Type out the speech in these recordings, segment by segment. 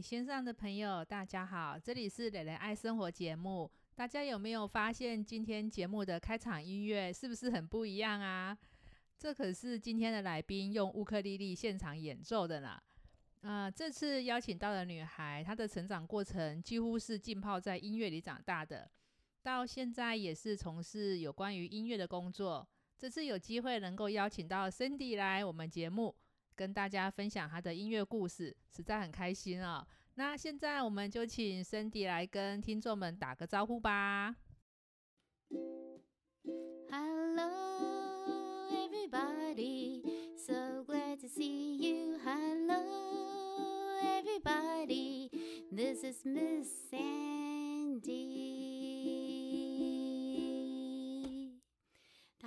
线上的朋友，大家好，这里是蕾蕾爱生活节目。大家有没有发现今天节目的开场音乐是不是很不一样啊？这可是今天的来宾用乌克丽丽现场演奏的呢。啊，这次邀请到的女孩，她的成长过程几乎是浸泡在音乐里长大的，到现在也是从事有关于音乐的工作。这次有机会能够邀请到 Cindy 来我们节目。跟大家分享她的音乐故事，实在很开心哦。那现在我们就请 Cindy 来跟听众们打个招呼吧。Hello, everybody, so glad to see you. Hello, everybody, this is Miss Sandy.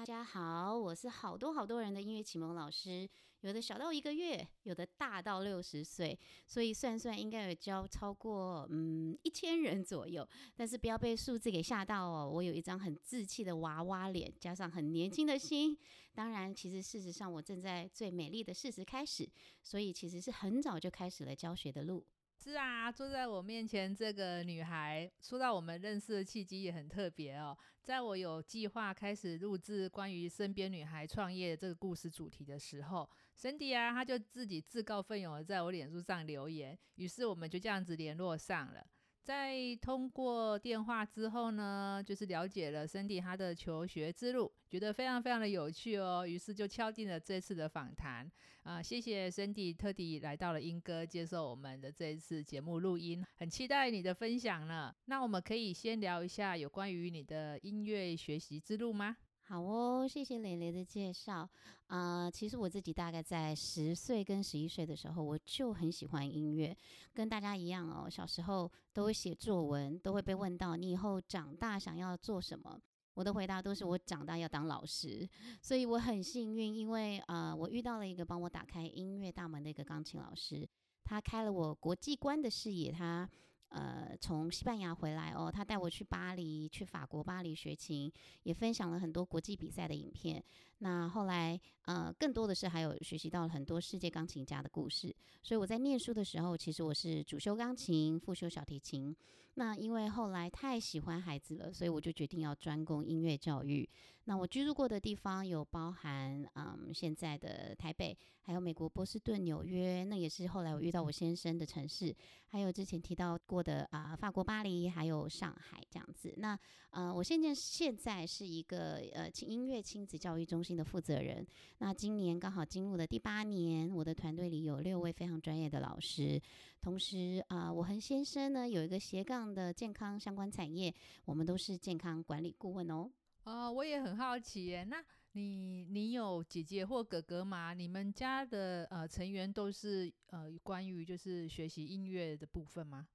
大家好，我是好多好多人的音乐启蒙老师，有的小到一个月，有的大到六十岁，所以算算应该有教超过嗯一千人左右。但是不要被数字给吓到哦，我有一张很稚气的娃娃脸，加上很年轻的心。当然，其实事实上我正在最美丽的事实开始，所以其实是很早就开始了教学的路。是啊，坐在我面前这个女孩，说到我们认识的契机也很特别哦。在我有计划开始录制关于身边女孩创业这个故事主题的时候，Cindy 啊，她就自己自告奋勇的在我脸书上留言，于是我们就这样子联络上了。在通过电话之后呢，就是了解了 Cindy 她的求学之路，觉得非常非常的有趣哦，于是就敲定了这次的访谈啊。谢谢 Cindy 特地来到了英歌接受我们的这一次节目录音，很期待你的分享呢。那我们可以先聊一下有关于你的音乐学习之路吗？好哦，谢谢蕾蕾的介绍啊。其实我自己大概在十岁跟十一岁的时候，我就很喜欢音乐，跟大家一样哦。小时候都会写作文，都会被问到你以后长大想要做什么，我的回答都是我长大要当老师。所以我很幸运，因为啊，我遇到了一个帮我打开音乐大门的一个钢琴老师，他开了我国际观的视野，他。呃，从西班牙回来哦，他带我去巴黎，去法国巴黎学琴，也分享了很多国际比赛的影片。那后来，呃，更多的是还有学习到了很多世界钢琴家的故事。所以我在念书的时候，其实我是主修钢琴，副修小提琴。那因为后来太喜欢孩子了，所以我就决定要专攻音乐教育。那我居住过的地方有包含，嗯，现在的台北，还有美国波士顿、纽约，那也是后来我遇到我先生的城市，还有之前提到过。的啊，法国巴黎还有上海这样子。那呃，我现在现在是一个呃音乐亲子教育中心的负责人。那今年刚好进入了第八年，我的团队里有六位非常专业的老师。同时啊，我和先生呢有一个斜杠的健康相关产业，我们都是健康管理顾问哦。哦，我也很好奇耶。那你你有姐姐或哥哥吗？你们家的呃成员都是呃关于就是学习音乐的部分吗？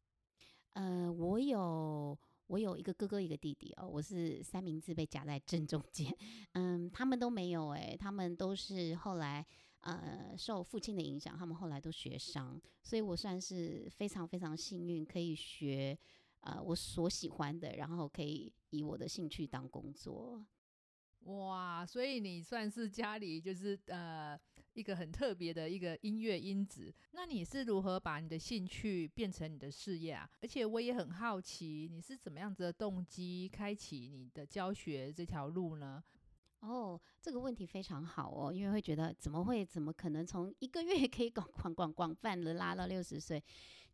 呃，我有我有一个哥哥，一个弟弟哦，我是三明治被夹在正中间。嗯，他们都没有诶，他们都是后来呃受父亲的影响，他们后来都学商，所以我算是非常非常幸运，可以学呃我所喜欢的，然后可以以我的兴趣当工作。哇，所以你算是家里就是呃一个很特别的一个音乐因子。那你是如何把你的兴趣变成你的事业啊？而且我也很好奇，你是怎么样子的动机开启你的教学这条路呢？哦，这个问题非常好哦，因为会觉得怎么会怎么可能从一个月可以广广广广泛的拉到六十岁？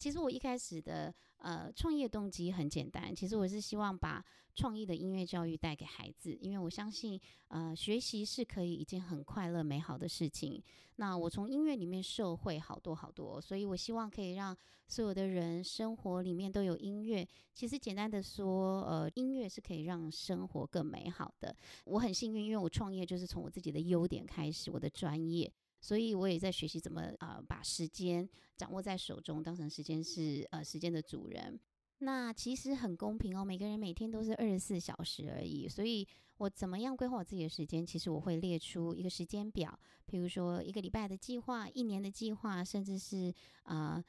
其实我一开始的呃创业动机很简单，其实我是希望把创意的音乐教育带给孩子，因为我相信呃学习是可以一件很快乐美好的事情。那我从音乐里面受惠好多好多，所以我希望可以让所有的人生活里面都有音乐。其实简单的说，呃，音乐是可以让生活更美好的。我很幸运。因为我创业就是从我自己的优点开始，我的专业，所以我也在学习怎么啊把时间掌握在手中，当成时间是呃时间的主人。那其实很公平哦，每个人每天都是二十四小时而已，所以我怎么样规划我自己的时间？其实我会列出一个时间表，譬如说一个礼拜的计划、一年的计划，甚至是啊。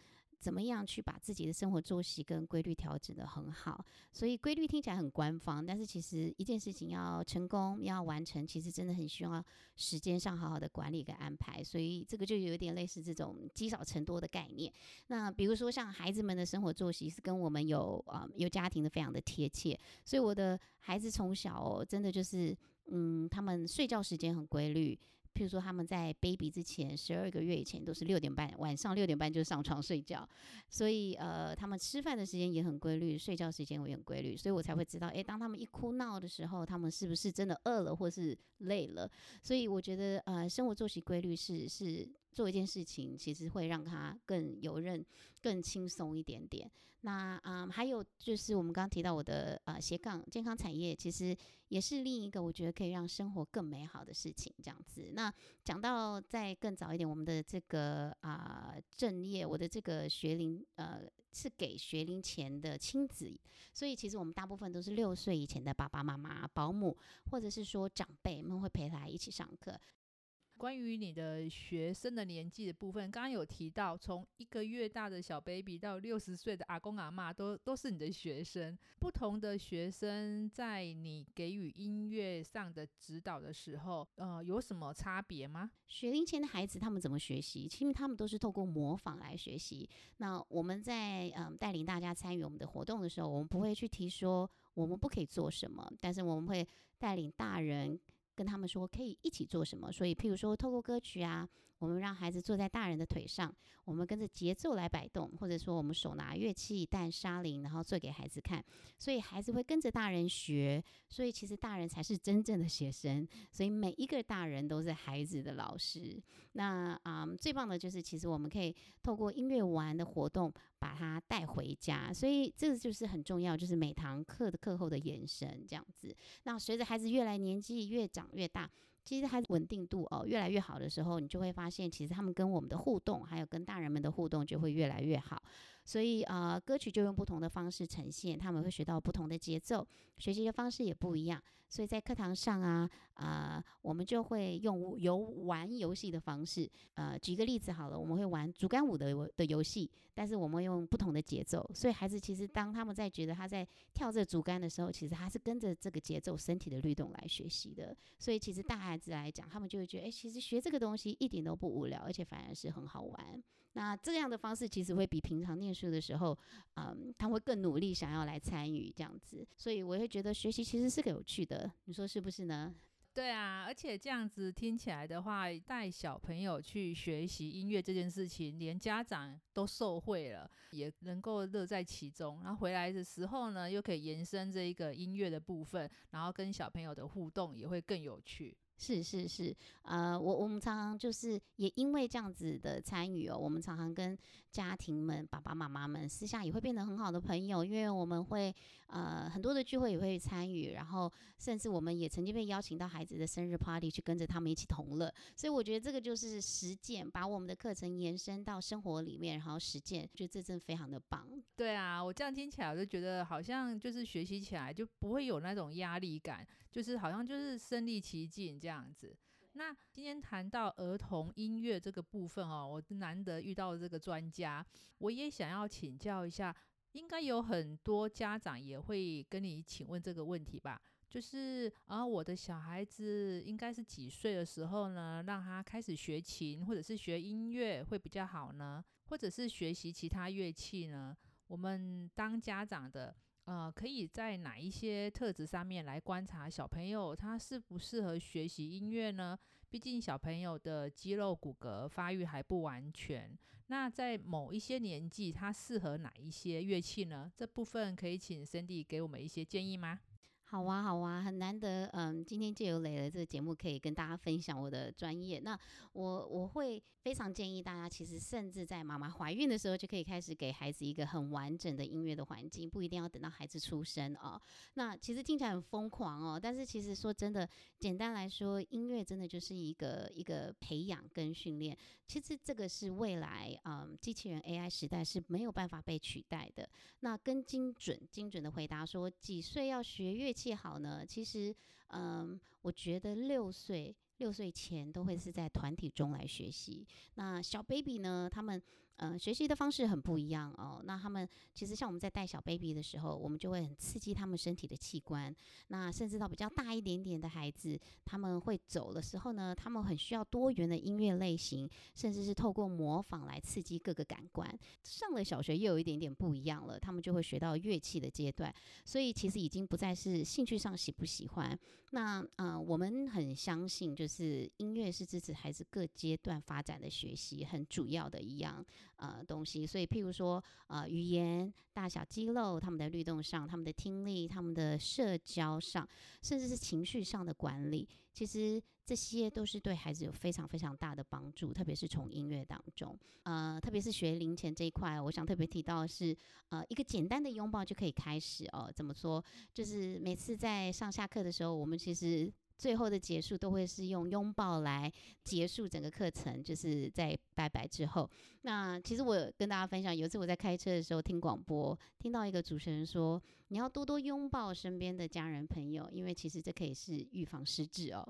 怎么样去把自己的生活作息跟规律调整的很好。所以规律听起来很官方，但是其实一件事情要成功要完成，其实真的很需要时间上好好的管理跟安排。所以这个就有点类似这种积少成多的概念。那比如说像孩子们的生活作息是跟我们有啊有家庭的非常的贴切，所以我的孩子从小，真的就是嗯，他们睡觉时间很规律。譬如说，他们在 baby 之前十二个月以前都是六点半，晚上六点半就上床睡觉，所以呃，他们吃饭的时间也很规律，睡觉时间也很规律，所以我才会知道，诶，当他们一哭闹的时候，他们是不是真的饿了或是累了？所以我觉得，呃，生活作息规律是是做一件事情，其实会让他更游刃、更轻松一点点。那啊，还有就是我们刚刚提到我的呃斜杠健康产业，其实也是另一个我觉得可以让生活更美好的事情。这样子，那讲到再更早一点，我们的这个啊正业，我的这个学龄呃是给学龄前的亲子，所以其实我们大部分都是六岁以前的爸爸妈妈、保姆，或者是说长辈们会陪他一起上课。关于你的学生的年纪的部分，刚刚有提到，从一个月大的小 baby 到六十岁的阿公阿妈，都都是你的学生。不同的学生在你给予音乐上的指导的时候，呃，有什么差别吗？学龄前的孩子他们怎么学习？其实他们都是透过模仿来学习。那我们在嗯带领大家参与我们的活动的时候，我们不会去提说我们不可以做什么，但是我们会带领大人。跟他们说可以一起做什么，所以譬如说透过歌曲啊，我们让孩子坐在大人的腿上，我们跟着节奏来摆动，或者说我们手拿乐器弹沙铃，然后做给孩子看，所以孩子会跟着大人学，所以其实大人才是真正的学生，所以每一个大人都是孩子的老师。那啊，最棒的就是其实我们可以透过音乐玩的活动。把它带回家，所以这个就是很重要，就是每堂课的课后的延伸这样子。那随着孩子越来年纪越长越大，其实孩子稳定度哦越来越好的时候，你就会发现，其实他们跟我们的互动，还有跟大人们的互动就会越来越好。所以啊，歌曲就用不同的方式呈现，他们会学到不同的节奏，学习的方式也不一样。所以在课堂上啊，啊，我们就会用游玩游戏的方式，呃，举个例子好了，我们会玩竹竿舞的的游戏，但是我们用不同的节奏。所以孩子其实当他们在觉得他在跳这竹竿的时候，其实他是跟着这个节奏、身体的律动来学习的。所以其实大孩子来讲，他们就会觉得，哎，其实学这个东西一点都不无聊，而且反而是很好玩。那这样的方式其实会比平常念书的时候，嗯，他会更努力想要来参与这样子，所以我会觉得学习其实是个有趣的，你说是不是呢？对啊，而且这样子听起来的话，带小朋友去学习音乐这件事情，连家长都受惠了，也能够乐在其中。然后回来的时候呢，又可以延伸这一个音乐的部分，然后跟小朋友的互动也会更有趣。是是是，呃，我我们常常就是也因为这样子的参与哦，我们常常跟家庭们、爸爸妈妈们私下也会变得很好的朋友，因为我们会呃很多的聚会也会参与，然后甚至我们也曾经被邀请到孩子的生日 party 去跟着他们一起同乐，所以我觉得这个就是实践，把我们的课程延伸到生活里面，然后实践，觉得这真非常的棒。对啊，我这样听起来我就觉得好像就是学习起来就不会有那种压力感。就是好像就是身临其境这样子。那今天谈到儿童音乐这个部分哦，我难得遇到这个专家，我也想要请教一下。应该有很多家长也会跟你请问这个问题吧？就是啊，我的小孩子应该是几岁的时候呢，让他开始学琴或者是学音乐会比较好呢？或者是学习其他乐器呢？我们当家长的。呃，可以在哪一些特质上面来观察小朋友他适不适合学习音乐呢？毕竟小朋友的肌肉骨骼发育还不完全，那在某一些年纪，他适合哪一些乐器呢？这部分可以请 Cindy 给我们一些建议吗？好啊，好啊，很难得，嗯，今天借由磊的这个节目，可以跟大家分享我的专业。那我我会非常建议大家，其实甚至在妈妈怀孕的时候，就可以开始给孩子一个很完整的音乐的环境，不一定要等到孩子出生哦。那其实听起来很疯狂哦，但是其实说真的，简单来说，音乐真的就是一个一个培养跟训练。其实这个是未来，嗯，机器人 AI 时代是没有办法被取代的。那跟精准精准的回答说，几岁要学乐器好呢？其实，嗯，我觉得六岁六岁前都会是在团体中来学习。那小 baby 呢，他们嗯，学习的方式很不一样哦。那他们其实像我们在带小 baby 的时候，我们就会很刺激他们身体的器官。那甚至到比较大一点点的孩子，他们会走的时候呢，他们很需要多元的音乐类型，甚至是透过模仿来刺激各个感官。上了小学又有一点点不一样了，他们就会学到乐器的阶段。所以其实已经不再是兴趣上喜不喜欢。那呃，我们很相信，就是音乐是支持孩子各阶段发展的学习很主要的一样。呃，东西，所以譬如说，呃，语言、大小肌肉、他们的律动上、他们的听力、他们的社交上，甚至是情绪上的管理，其实这些都是对孩子有非常非常大的帮助，特别是从音乐当中，呃，特别是学龄前这一块，我想特别提到的是，呃，一个简单的拥抱就可以开始哦。怎么说？就是每次在上下课的时候，我们其实。最后的结束都会是用拥抱来结束整个课程，就是在拜拜之后。那其实我跟大家分享，有一次我在开车的时候听广播，听到一个主持人说：“你要多多拥抱身边的家人朋友，因为其实这可以是预防失智哦。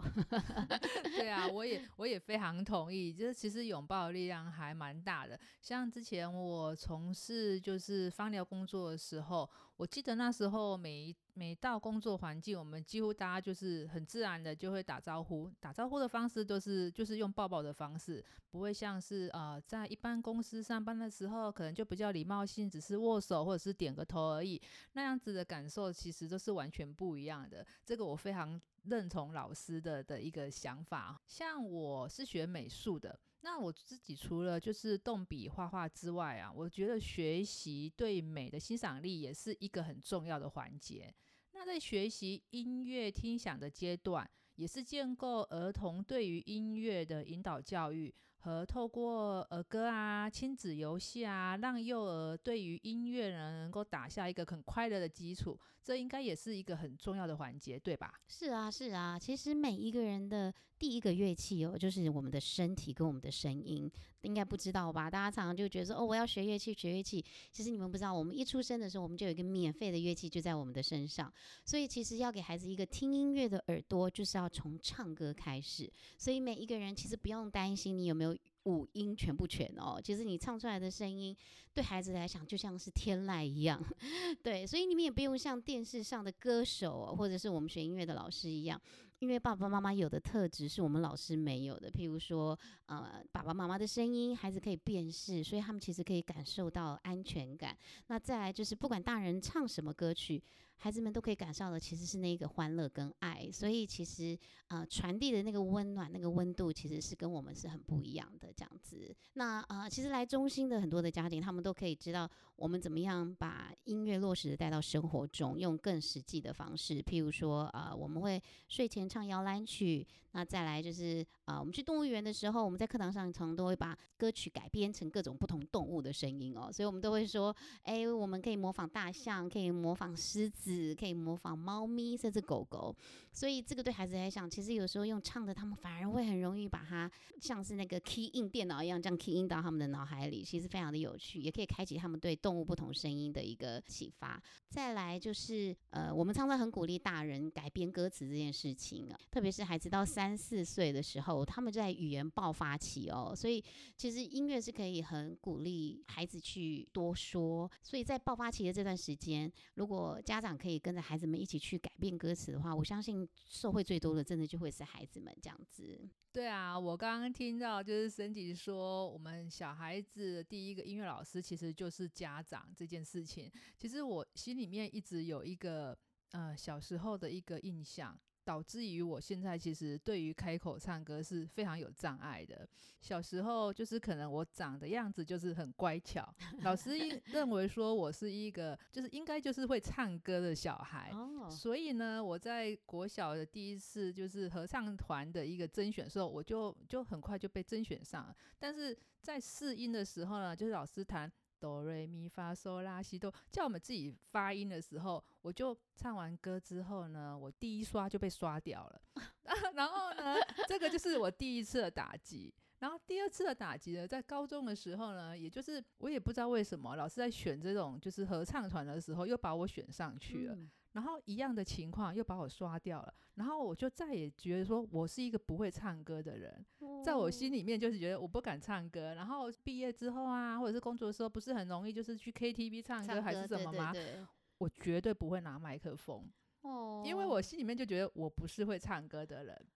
”对啊，我也我也非常同意，就是其实拥抱的力量还蛮大的。像之前我从事就是芳疗工作的时候，我记得那时候每。每到工作环境，我们几乎大家就是很自然的就会打招呼，打招呼的方式都是就是用抱抱的方式，不会像是呃在一般公司上班的时候，可能就比较礼貌性，只是握手或者是点个头而已，那样子的感受其实都是完全不一样的。这个我非常认同老师的的一个想法。像我是学美术的。那我自己除了就是动笔画画之外啊，我觉得学习对美的欣赏力也是一个很重要的环节。那在学习音乐听响的阶段，也是建构儿童对于音乐的引导教育。和透过儿歌啊、亲子游戏啊，让幼儿对于音乐呢能够打下一个很快乐的基础，这应该也是一个很重要的环节，对吧？是啊，是啊。其实每一个人的第一个乐器哦，就是我们的身体跟我们的声音，应该不知道吧？大家常常就觉得说，哦，我要学乐器，学乐器。其实你们不知道，我们一出生的时候，我们就有一个免费的乐器就在我们的身上。所以其实要给孩子一个听音乐的耳朵，就是要从唱歌开始。所以每一个人其实不用担心你有没有。五音全不全哦，其实你唱出来的声音对孩子来讲就像是天籁一样，对，所以你们也不用像电视上的歌手或者是我们学音乐的老师一样，因为爸爸妈妈有的特质是我们老师没有的，譬如说，呃，爸爸妈妈的声音孩子可以辨识，所以他们其实可以感受到安全感。那再来就是不管大人唱什么歌曲。孩子们都可以感受到，其实是那个欢乐跟爱，所以其实呃传递的那个温暖、那个温度，其实是跟我们是很不一样的这样子。那呃，其实来中心的很多的家庭，他们都可以知道我们怎么样把音乐落实的带到生活中，用更实际的方式。譬如说，呃，我们会睡前唱摇篮曲。那再来就是啊，我们去动物园的时候，我们在课堂上常常都会把歌曲改编成各种不同动物的声音哦，所以我们都会说，哎，我们可以模仿大象，可以模仿狮子，可以模仿猫咪，甚至狗狗。所以这个对孩子来讲，其实有时候用唱的，他们反而会很容易把它像是那个 key in 电脑一样，这样 key in 到他们的脑海里，其实非常的有趣，也可以开启他们对动物不同声音的一个启发。再来就是呃，我们常常很鼓励大人改编歌词这件事情啊，特别是孩子到。三四岁的时候，他们就在语言爆发期哦，所以其实音乐是可以很鼓励孩子去多说。所以在爆发期的这段时间，如果家长可以跟着孩子们一起去改变歌词的话，我相信受惠最多的，真的就会是孩子们这样子。对啊，我刚刚听到就是森迪说，我们小孩子第一个音乐老师其实就是家长这件事情。其实我心里面一直有一个呃小时候的一个印象。导致于我现在其实对于开口唱歌是非常有障碍的。小时候就是可能我长的样子就是很乖巧，老师 认为说我是一个就是应该就是会唱歌的小孩，所以呢，我在国小的第一次就是合唱团的一个甄选时候，我就就很快就被甄选上了。但是在试音的时候呢，就是老师弹。哆瑞咪发嗦拉西哆，叫我们自己发音的时候，我就唱完歌之后呢，我第一刷就被刷掉了。然后呢，这个就是我第一次的打击。然后第二次的打击呢，在高中的时候呢，也就是我也不知道为什么，老师在选这种就是合唱团的时候，又把我选上去了。然后一样的情况又把我刷掉了，然后我就再也觉得说我是一个不会唱歌的人，在我心里，里面就是觉得我不敢唱歌。然后毕业之后啊，或者是工作的时候，不是很容易就是去 KTV 唱歌还是什么吗？对对对我绝对不会拿麦克风，哦，因为我心里面就觉得我不是会唱歌的人。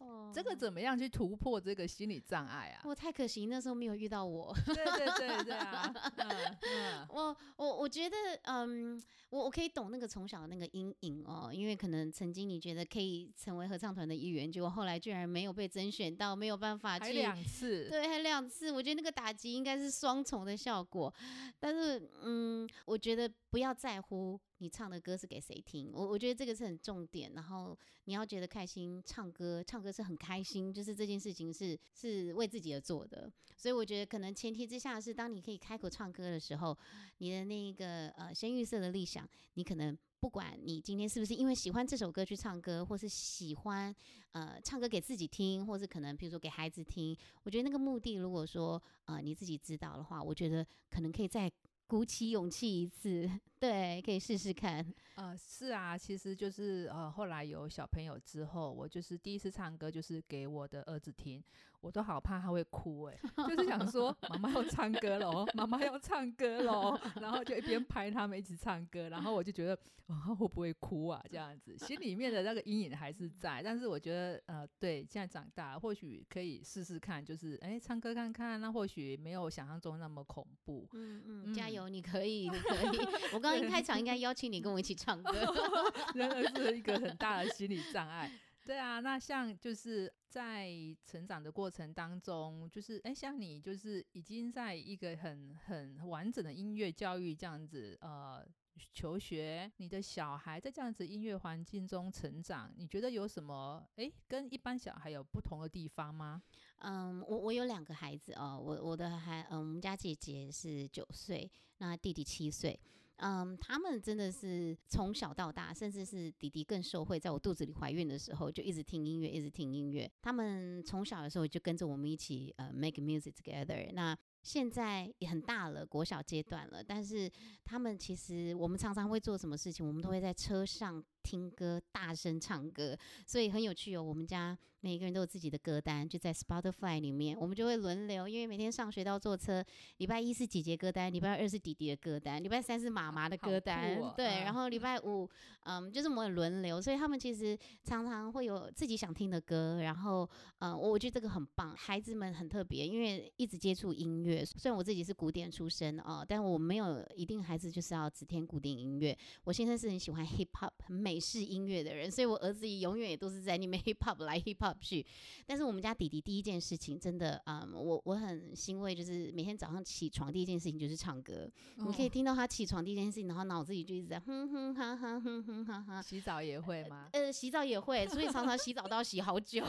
哦这个怎么样去突破这个心理障碍啊？我太可惜，那时候没有遇到我。对对对对啊，嗯嗯我我我觉得，嗯，我我可以懂那个从小的那个阴影哦，因为可能曾经你觉得可以成为合唱团的一员，结果后来居然没有被甄选到，没有办法还去。两次，对，还两次，我觉得那个打击应该是双重的效果。但是，嗯，我觉得不要在乎你唱的歌是给谁听，我我觉得这个是很重点。然后你要觉得开心，唱歌唱歌是很开心，就是这件事情是是为自己而做的。所以我觉得可能前提之下是，当你可以开口唱歌的时候，你的那个呃先预设的立想，你可能。不管你今天是不是因为喜欢这首歌去唱歌，或是喜欢呃唱歌给自己听，或是可能比如说给孩子听，我觉得那个目的，如果说呃你自己知道的话，我觉得可能可以再鼓起勇气一次，对，可以试试看。呃，是啊，其实就是呃，后来有小朋友之后，我就是第一次唱歌，就是给我的儿子听，我都好怕他会哭哎、就是想说妈妈要唱歌喽，妈妈要唱歌喽，然后就一边拍他们一起唱歌，然后我就觉得啊、会不会哭啊这样子，心里面的那个阴影还是在，但是我觉得呃，对，现在长大或许可以试试看，就是哎、唱歌看看，那或许没有想象中那么恐怖。嗯嗯，嗯加油，你可以，你可以。我刚刚一开场应该邀请你跟我一起唱歌。真的是一个很大的心理障碍。对啊，那像就是在成长的过程当中，就是哎，像你就是已经在一个很很完整的音乐教育这样子呃求学，你的小孩在这样子音乐环境中成长，你觉得有什么哎跟一般小孩有不同的地方吗？嗯，我我有两个孩子哦，我我的孩，嗯，我们家姐姐是九岁，那弟弟七岁。嗯，他们真的是从小到大，甚至是弟弟更受惠，在我肚子里怀孕的时候，就一直听音乐，一直听音乐。他们从小的时候就跟着我们一起呃 make music together。那现在也很大了，国小阶段了，但是他们其实我们常常会做什么事情，我们都会在车上听歌，大声唱歌，所以很有趣哦。我们家每个人都有自己的歌单，就在 Spotify 里面，我们就会轮流，因为每天上学都要坐车，礼拜一是姐姐歌单，礼拜二是弟弟的歌单，礼拜三是妈妈的歌单，哦。对，嗯然后礼拜五，嗯，就是我们轮流，所以他们其实常常会有自己想听的歌，然后，嗯，我我觉得这个很棒，孩子们很特别，因为一直接触音乐，虽然我自己是古典出身哦，但我没有一定孩子就是要只听古典音乐，我先生是很喜欢 hip hop 很美式音乐的人，所以我儿子也永远也都是在那边 hip hop 来 hip hop 去。但是我们家弟弟第一件事情真的，嗯，我我很欣慰，就是每天早上起床第一件事情就是唱歌。你可以哦听到他起床第一件事情，然后脑子里就一直在哼哼哈哈哼哼哈哈。洗澡也会吗？呃，洗澡也会，所以常常洗澡都要洗好久。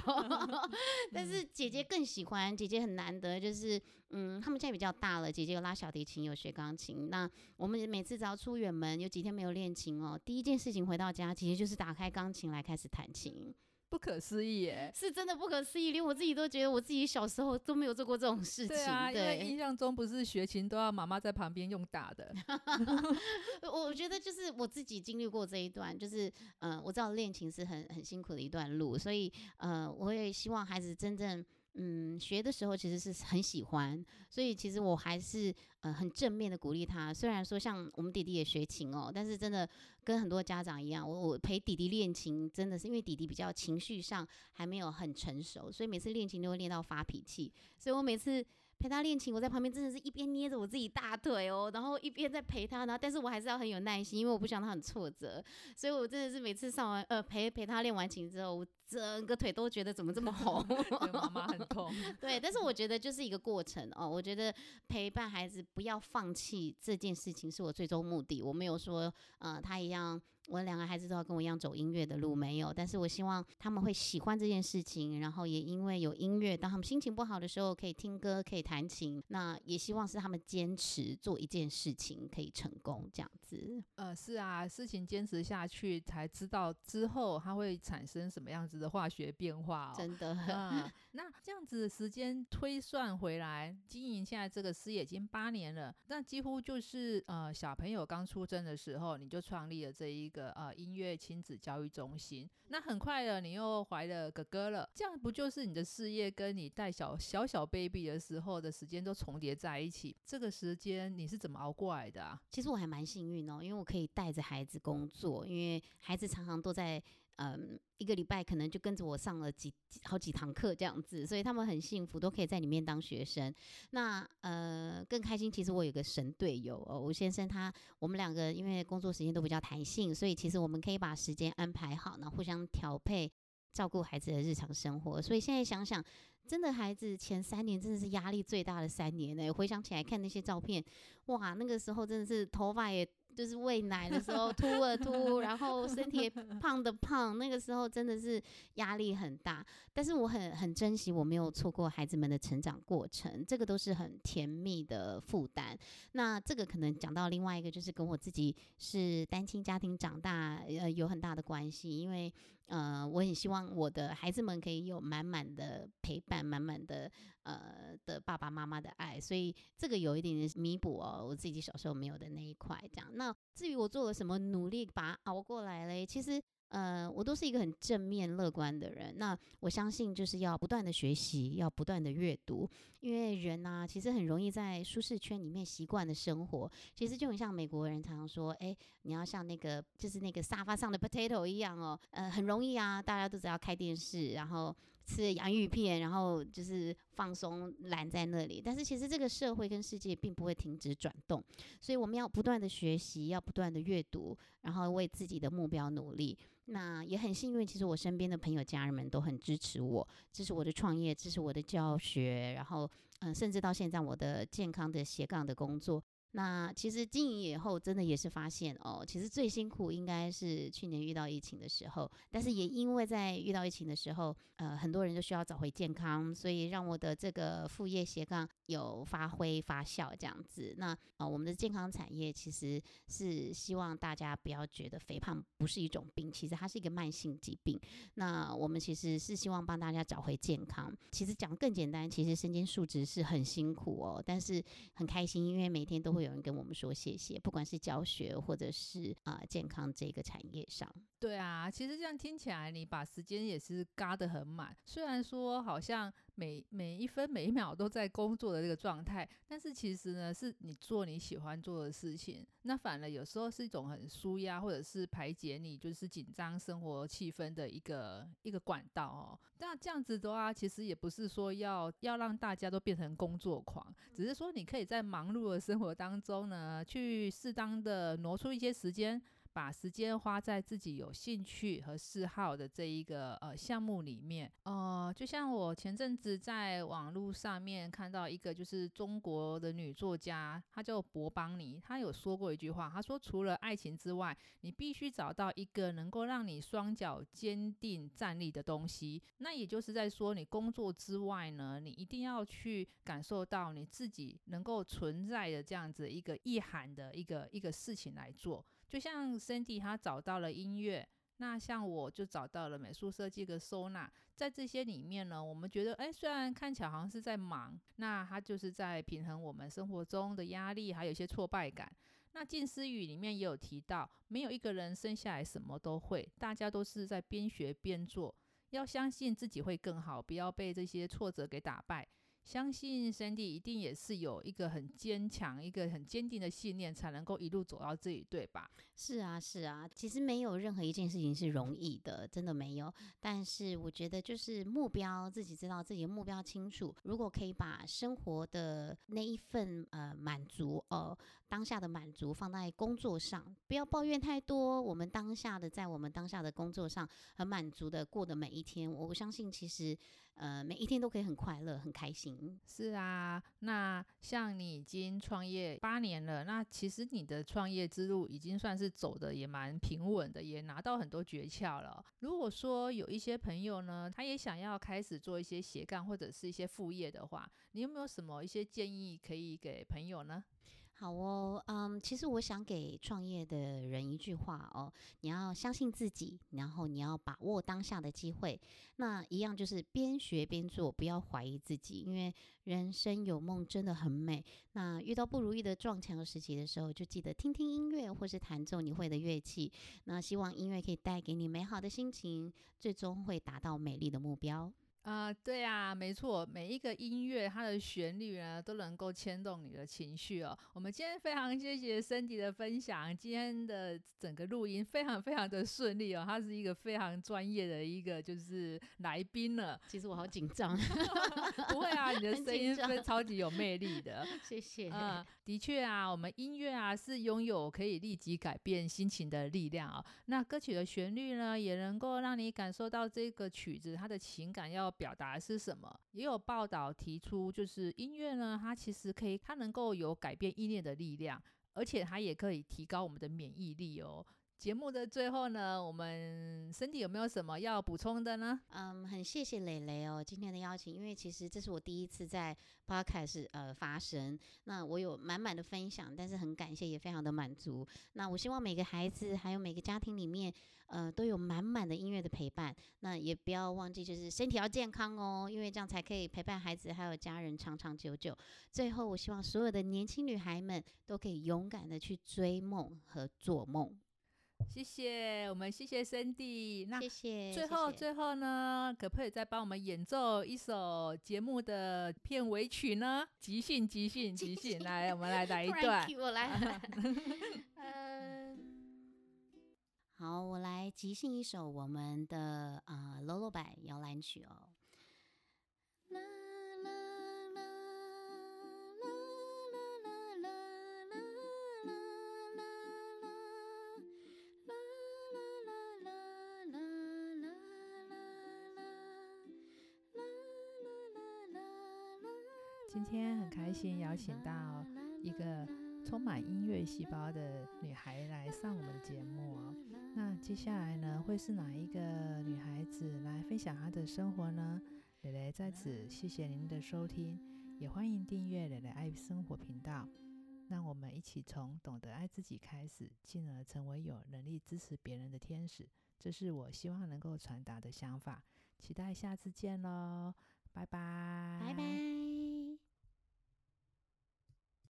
但是姐姐更喜欢，姐姐很难得，就是嗯，他们现在比较大了，姐姐有拉小提琴，有学钢琴。那我们每次只要出远门，有几天没有练琴哦，第一件事情回到家，其实就是打开钢琴来开始弹琴，不可思议耶！是真的不可思议，连我自己都觉得我自己小时候都没有做过这种事情。对啊，因为印象中不是学琴都要妈妈在旁边用打的。我我觉得就是我自己经历过这一段，就是嗯、呃我知道练琴是很很辛苦的一段路，所以呃，我也希望孩子真正嗯学的时候其实是很喜欢，所以其实我还是呃很正面的鼓励他。虽然说像我们弟弟也学琴哦，但是真的跟很多家长一样，我我陪弟弟练琴，真的是因为弟弟比较情绪上还没有很成熟，所以每次练琴都会练到发脾气，所以我每次。陪他练琴，我在旁边真的是一边捏着我自己大腿哦，然后一边在陪他，然后但是我还是要很有耐心，因为我不想他很挫折，所以我真的是每次上完呃陪陪他练完琴之后，我整个腿都觉得怎么这么红，对妈妈很痛。对，但是我觉得就是一个过程哦。我觉得陪伴孩子不要放弃这件事情是我最终目的。我没有说，呃，他一样，我两个孩子都要跟我一样走音乐的路，没有。但是我希望他们会喜欢这件事情，然后也因为有音乐，当他们心情不好的时候可以听歌，可以弹琴。那也希望是他们坚持做一件事情可以成功，这样子。呃，是啊，事情坚持下去，才知道之后它会产生什么样子的化学变化哦。真的。嗯，那这样子时间推算回来，经营现在这个事业已经八年了，那几乎就是呃小朋友刚出生的时候，你就创立了这一个呃音乐亲子教育中心。那很快了，你又怀了哥哥了，这样不就是你的事业跟你带小小小 baby 的时候的时间都重叠在一起？这个时间你是怎么熬过来的啊？其实我还蛮幸运哦，因为我可以带着孩子工作，因为孩子常常都在。嗯，一个礼拜可能就跟着我上了几好几堂课这样子，所以他们很幸福，都可以在里面当学生。那呃更开心，其实我有个神队友哦，吴先生他，我们两个因为工作时间都比较弹性，所以其实我们可以把时间安排好，然后互相调配照顾孩子的日常生活。所以现在想想，真的孩子前三年真的是压力最大的三年呢。回想起来看那些照片，哇，那个时候真的是头发也。就是喂奶的时候 突了突，然后身体胖的胖，那个时候真的是压力很大。但是我很很珍惜我没有错过孩子们的成长过程，这个都是很甜蜜的负担。那这个可能讲到另外一个，就是跟我自己是单亲家庭长大，呃，有很大的关系，因为。呃，我很希望我的孩子们可以有满满的陪伴，满满的呃的爸爸妈妈的爱，所以这个有一点点弥补哦，我自己小时候没有的那一块。这样，那至于我做了什么努力把它熬过来嘞，其实。呃，我都是一个很正面乐观的人。那我相信就是要不断的学习，要不断的阅读，因为人呢，其实很容易在舒适圈里面习惯的生活。其实就很像美国人常常说，哎，你要像那个就是那个沙发上的 potato 一样哦，呃，很容易啊，大家都只要开电视，然后吃洋芋片，然后就是放松懒在那里。但是其实这个社会跟世界并不会停止转动，所以我们要不断的学习，要不断的阅读，然后为自己的目标努力。那也很幸运，其实我身边的朋友、家人们都很支持我，支持我的创业，支持我的教学，然后嗯，甚至到现在我的健康的斜杠的工作。那其实经营以后，真的也是发现哦，其实最辛苦应该是去年遇到疫情的时候，但是也因为在遇到疫情的时候，呃，很多人都需要找回健康，所以让我的这个副业斜杠有发挥发酵这样子。那啊，我们的健康产业其实是希望大家不要觉得肥胖不是一种病，其实它是一个慢性疾病。那我们其实是希望帮大家找回健康。其实讲更简单，其实身兼数职是很辛苦哦，但是很开心，因为每天都会。有人跟我们说谢谢，不管是教学或者是啊健康这个产业上。对啊，其实这样听起来，你把时间也是嘎得很满。虽然说好像每每一分每一秒都在工作的这个状态，但是其实呢，是你做你喜欢做的事情。那反而有时候是一种很舒压，或者是排解你就是紧张生活气氛的一个一个管道哦。那这样子的话，其实也不是说要要让大家都变成工作狂，只是说你可以在忙碌的生活当中呢，去适当的挪出一些时间。把时间花在自己有兴趣和嗜好的这一个呃项目里面，呃，就像我前阵子在网络上面看到一个就是中国的女作家，她叫博邦尼，她有说过一句话，她说除了爱情之外，你必须找到一个能够让你双脚坚定站立的东西。那也就是在说，你工作之外呢，你一定要去感受到你自己能够存在的这样子一个意涵的一个一个事情来做。就像 Cindy 他找到了音乐，那像我就找到了美术设计跟收纳，在这些里面呢，我们觉得，哎，虽然看起来好像是在忙，那他就是在平衡我们生活中的压力，还有一些挫败感。那近思语里面也有提到，没有一个人生下来什么都会，大家都是在边学边做，要相信自己会更好，不要被这些挫折给打败。相信 Sandy 一定也是有一个很坚强、一个很坚定的信念，才能够一路走到这里，对吧？是啊，是啊，其实没有任何一件事情是容易的，真的没有。但是我觉得，就是目标，自己知道自己的目标清楚。如果可以把生活的那一份呃满足，呃当下的满足放在工作上，不要抱怨太多。我们当下的在我们当下的工作上很满足的过的每一天，我相信其实。呃，每一天都可以很快乐、很开心。是啊，那像你已经创业八年了，那其实你的创业之路已经算是走的也蛮平稳的，也拿到很多诀窍了。如果说有一些朋友呢，他也想要开始做一些斜杠或者是一些副业的话，你有没有什么一些建议可以给朋友呢？好哦，嗯，其实我想给创业的人一句话哦，你要相信自己，然后你要把握当下的机会。那一样就是边学边做，不要怀疑自己，因为人生有梦真的很美。那遇到不如意的撞墙时期的时候，就记得听听音乐，或是弹奏你会的乐器。那希望音乐可以带给你美好的心情，最终会达到美丽的目标。啊，对啊，没错，每一个音乐它的旋律呢，都能够牵动你的情绪哦。我们今天非常谢谢 Cindy 的分享，今天的整个录音非常非常的顺利哦。他是一个非常专业的一个就是来宾了。其实我好紧张 不会啊，你的声音是超级有魅力的。谢谢。嗯，的确啊，我们音乐啊是拥有可以立即改变心情的力量哦。那歌曲的旋律呢，也能够让你感受到这个曲子它的情感要。表达是什么？也有报道提出，就是音乐呢，它其实可以，它能够有改变意念的力量，而且它也可以提高我们的免疫力哦。节目的最后呢，我们身体有没有什么要补充的呢？嗯，很谢谢蕾蕾哦，今天的邀请，因为其实这是我第一次在 podcast 呃发声，那我有满满的分享，但是很感谢，也非常的满足。那我希望每个孩子还有每个家庭里面，呃，都有满满的音乐的陪伴。那也不要忘记，就是身体要健康哦，因为这样才可以陪伴孩子还有家人长长久久。最后，我希望所有的年轻女孩们都可以勇敢的去追梦和做梦。谢谢，我们谢谢 Cindy。那谢谢。最后，最后呢，可不可以再帮我们演奏一首节目的片尾曲呢？即兴，即兴，即兴，来，我们来来一 段。我来。嗯，好，我来即兴一首我们的啊喽啰版摇篮曲哦。今天很开心邀请到一个充满音乐细胞的女孩来上我们的节目哦。那接下来呢，会是哪一个女孩子来分享她的生活呢？蕾蕾在此谢谢您的收听，也欢迎订阅蕾蕾爱生活频道。让我们一起从懂得爱自己开始，进而成为有能力支持别人的天使。这是我希望能够传达的想法。期待下次见喽！拜拜